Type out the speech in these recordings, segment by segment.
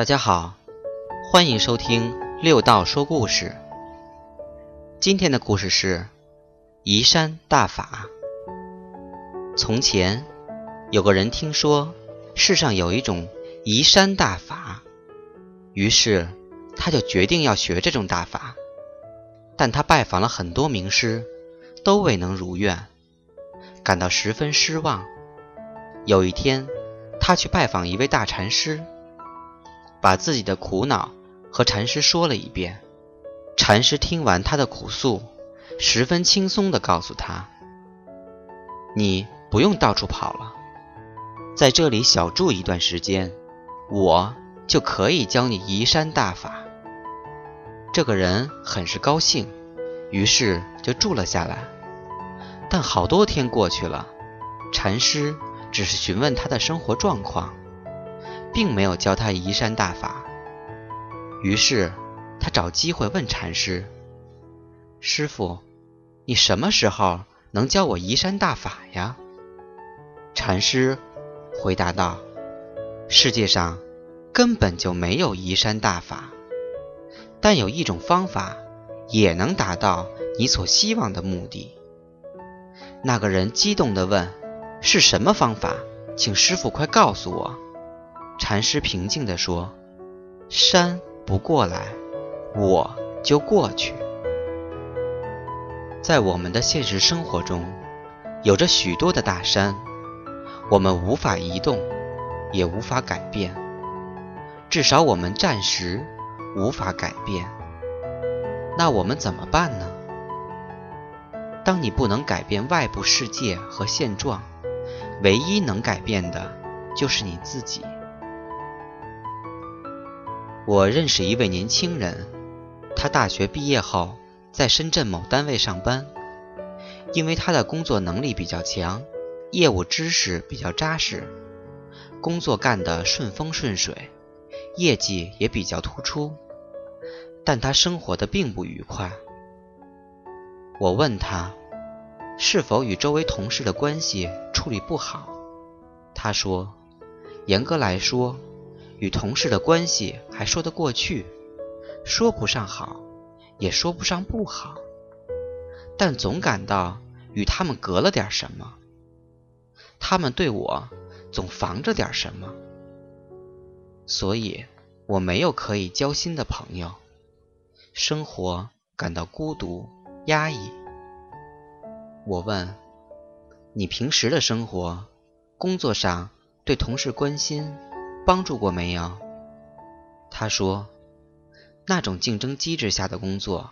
大家好，欢迎收听六道说故事。今天的故事是移山大法。从前有个人听说世上有一种移山大法，于是他就决定要学这种大法。但他拜访了很多名师，都未能如愿，感到十分失望。有一天，他去拜访一位大禅师。把自己的苦恼和禅师说了一遍，禅师听完他的苦诉，十分轻松地告诉他：“你不用到处跑了，在这里小住一段时间，我就可以教你移山大法。”这个人很是高兴，于是就住了下来。但好多天过去了，禅师只是询问他的生活状况。并没有教他移山大法，于是他找机会问禅师：“师傅，你什么时候能教我移山大法呀？”禅师回答道：“世界上根本就没有移山大法，但有一种方法也能达到你所希望的目的。”那个人激动地问：“是什么方法？请师傅快告诉我。”禅师平静地说：“山不过来，我就过去。”在我们的现实生活中，有着许多的大山，我们无法移动，也无法改变，至少我们暂时无法改变。那我们怎么办呢？当你不能改变外部世界和现状，唯一能改变的就是你自己。我认识一位年轻人，他大学毕业后在深圳某单位上班，因为他的工作能力比较强，业务知识比较扎实，工作干得顺风顺水，业绩也比较突出，但他生活的并不愉快。我问他，是否与周围同事的关系处理不好？他说，严格来说。与同事的关系还说得过去，说不上好，也说不上不好，但总感到与他们隔了点什么。他们对我总防着点什么，所以我没有可以交心的朋友，生活感到孤独压抑。我问你平时的生活、工作上对同事关心？帮助过没有？他说：“那种竞争机制下的工作，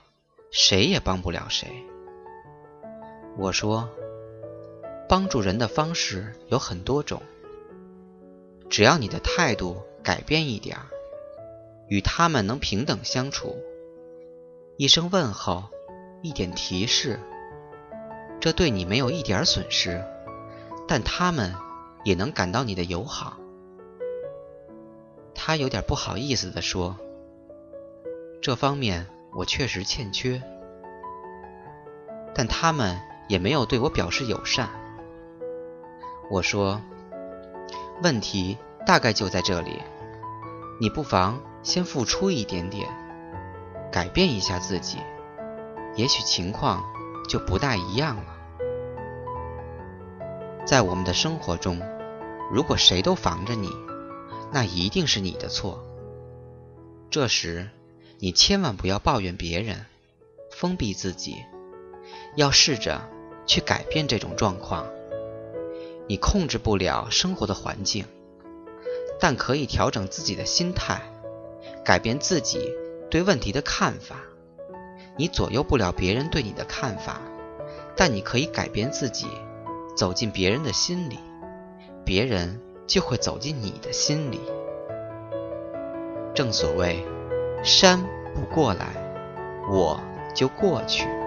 谁也帮不了谁。”我说：“帮助人的方式有很多种，只要你的态度改变一点儿，与他们能平等相处，一声问候，一点提示，这对你没有一点损失，但他们也能感到你的友好。”他有点不好意思地说：“这方面我确实欠缺，但他们也没有对我表示友善。”我说：“问题大概就在这里，你不妨先付出一点点，改变一下自己，也许情况就不大一样了。”在我们的生活中，如果谁都防着你，那一定是你的错。这时，你千万不要抱怨别人，封闭自己，要试着去改变这种状况。你控制不了生活的环境，但可以调整自己的心态，改变自己对问题的看法。你左右不了别人对你的看法，但你可以改变自己，走进别人的心里，别人。就会走进你的心里。正所谓，山不过来，我就过去。